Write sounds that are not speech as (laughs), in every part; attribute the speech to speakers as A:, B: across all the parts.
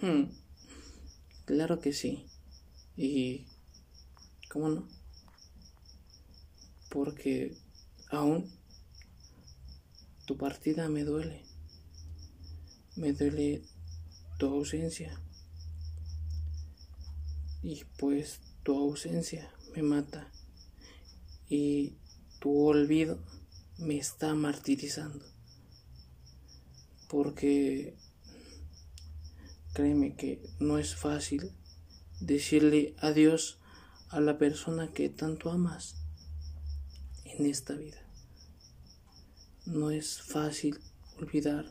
A: Hmm, claro que sí. Y... ¿Cómo no? Porque aún tu partida me duele. Me duele tu ausencia. Y pues tu ausencia me mata. Y tu olvido me está martirizando. Porque créeme que no es fácil decirle adiós a la persona que tanto amas en esta vida. No es fácil olvidar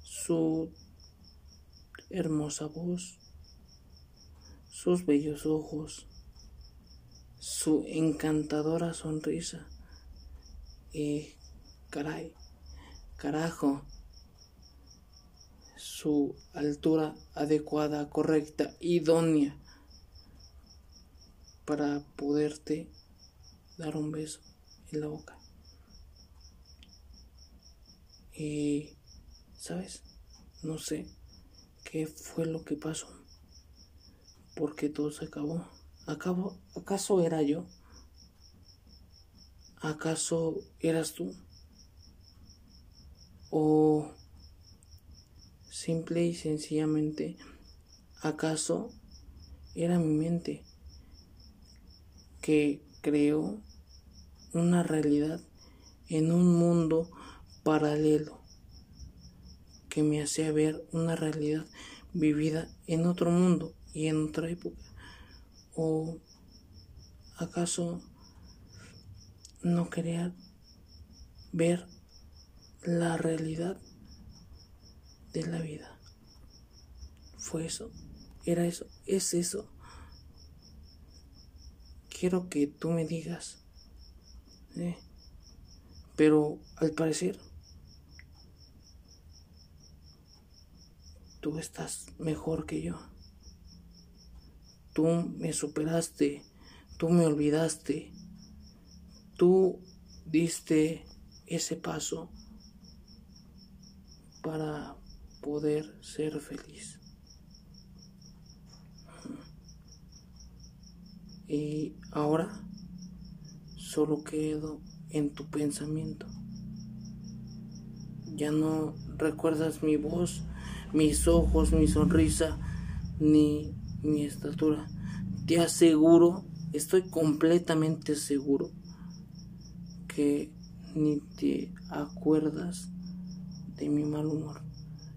A: su hermosa voz, sus bellos ojos, su encantadora sonrisa y caray, carajo, su altura adecuada, correcta, idónea para poderte dar un beso en la boca. Y, ¿sabes? No sé qué fue lo que pasó. Porque todo se acabó. ¿Acabó? ¿Acaso era yo? ¿Acaso eras tú? ¿O simple y sencillamente, acaso era mi mente que creó una realidad en un mundo paralelo que me hacía ver una realidad vivida en otro mundo y en otra época? ¿O acaso no quería ver la realidad de la vida? ¿Fue eso? ¿Era eso? ¿Es eso? Quiero que tú me digas. ¿eh? Pero al parecer tú estás mejor que yo. Tú me superaste, tú me olvidaste, tú diste ese paso para poder ser feliz. Y ahora solo quedo en tu pensamiento. Ya no recuerdas mi voz, mis ojos, mi sonrisa, ni mi estatura. Te aseguro, estoy completamente seguro que ni te acuerdas de mi mal humor,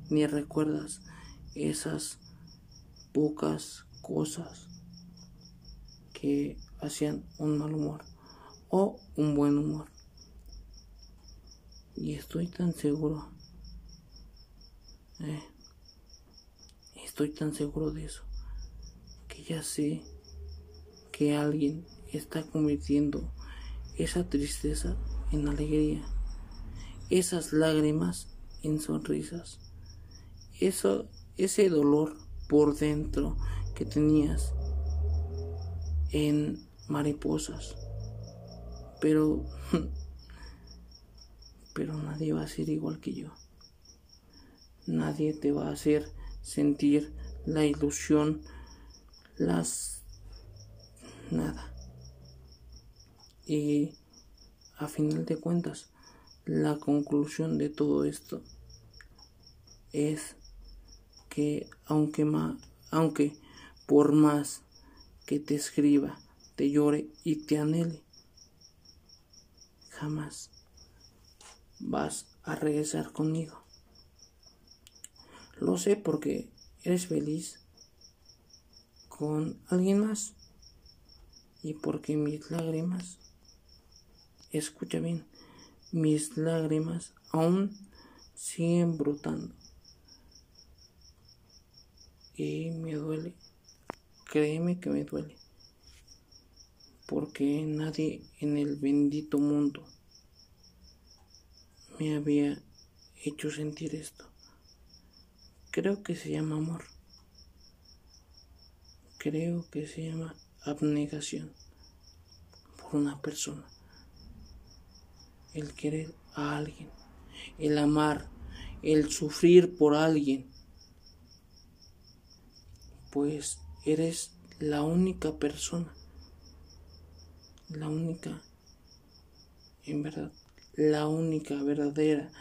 A: ni recuerdas esas pocas cosas que hacían un mal humor o un buen humor. Y estoy tan seguro. Eh, Estoy tan seguro de eso que ya sé que alguien está convirtiendo esa tristeza en alegría, esas lágrimas en sonrisas, eso, ese dolor por dentro que tenías en mariposas. Pero, (laughs) pero nadie va a ser igual que yo. Nadie te va a hacer sentir la ilusión, las... nada. Y a final de cuentas, la conclusión de todo esto es que aunque, aunque por más que te escriba, te llore y te anhele, jamás vas a regresar conmigo. Lo sé porque eres feliz con alguien más y porque mis lágrimas, escucha bien, mis lágrimas aún siguen brotando. Y me duele, créeme que me duele, porque nadie en el bendito mundo me había hecho sentir esto. Creo que se llama amor. Creo que se llama abnegación por una persona. El querer a alguien, el amar, el sufrir por alguien. Pues eres la única persona, la única, en verdad, la única verdadera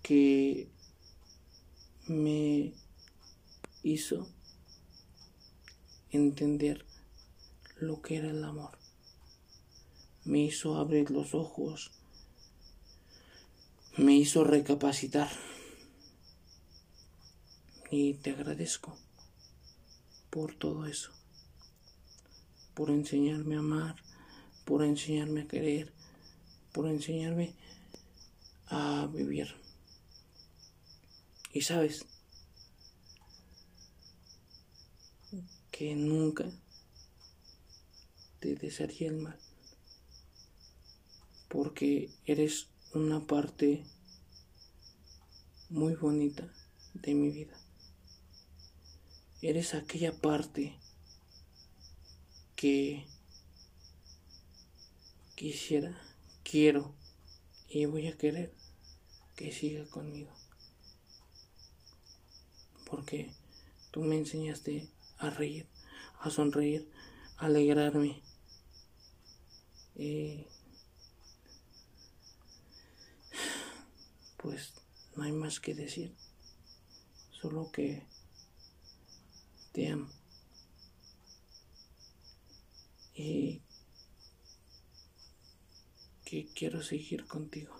A: que me hizo entender lo que era el amor. Me hizo abrir los ojos, me hizo recapacitar. Y te agradezco por todo eso, por enseñarme a amar, por enseñarme a querer, por enseñarme a vivir. Y sabes que nunca te desearía el mal, porque eres una parte muy bonita de mi vida. Eres aquella parte que quisiera, quiero y voy a querer que siga conmigo. Porque tú me enseñaste a reír, a sonreír, a alegrarme. Y pues no hay más que decir, solo que te amo. Y que quiero seguir contigo.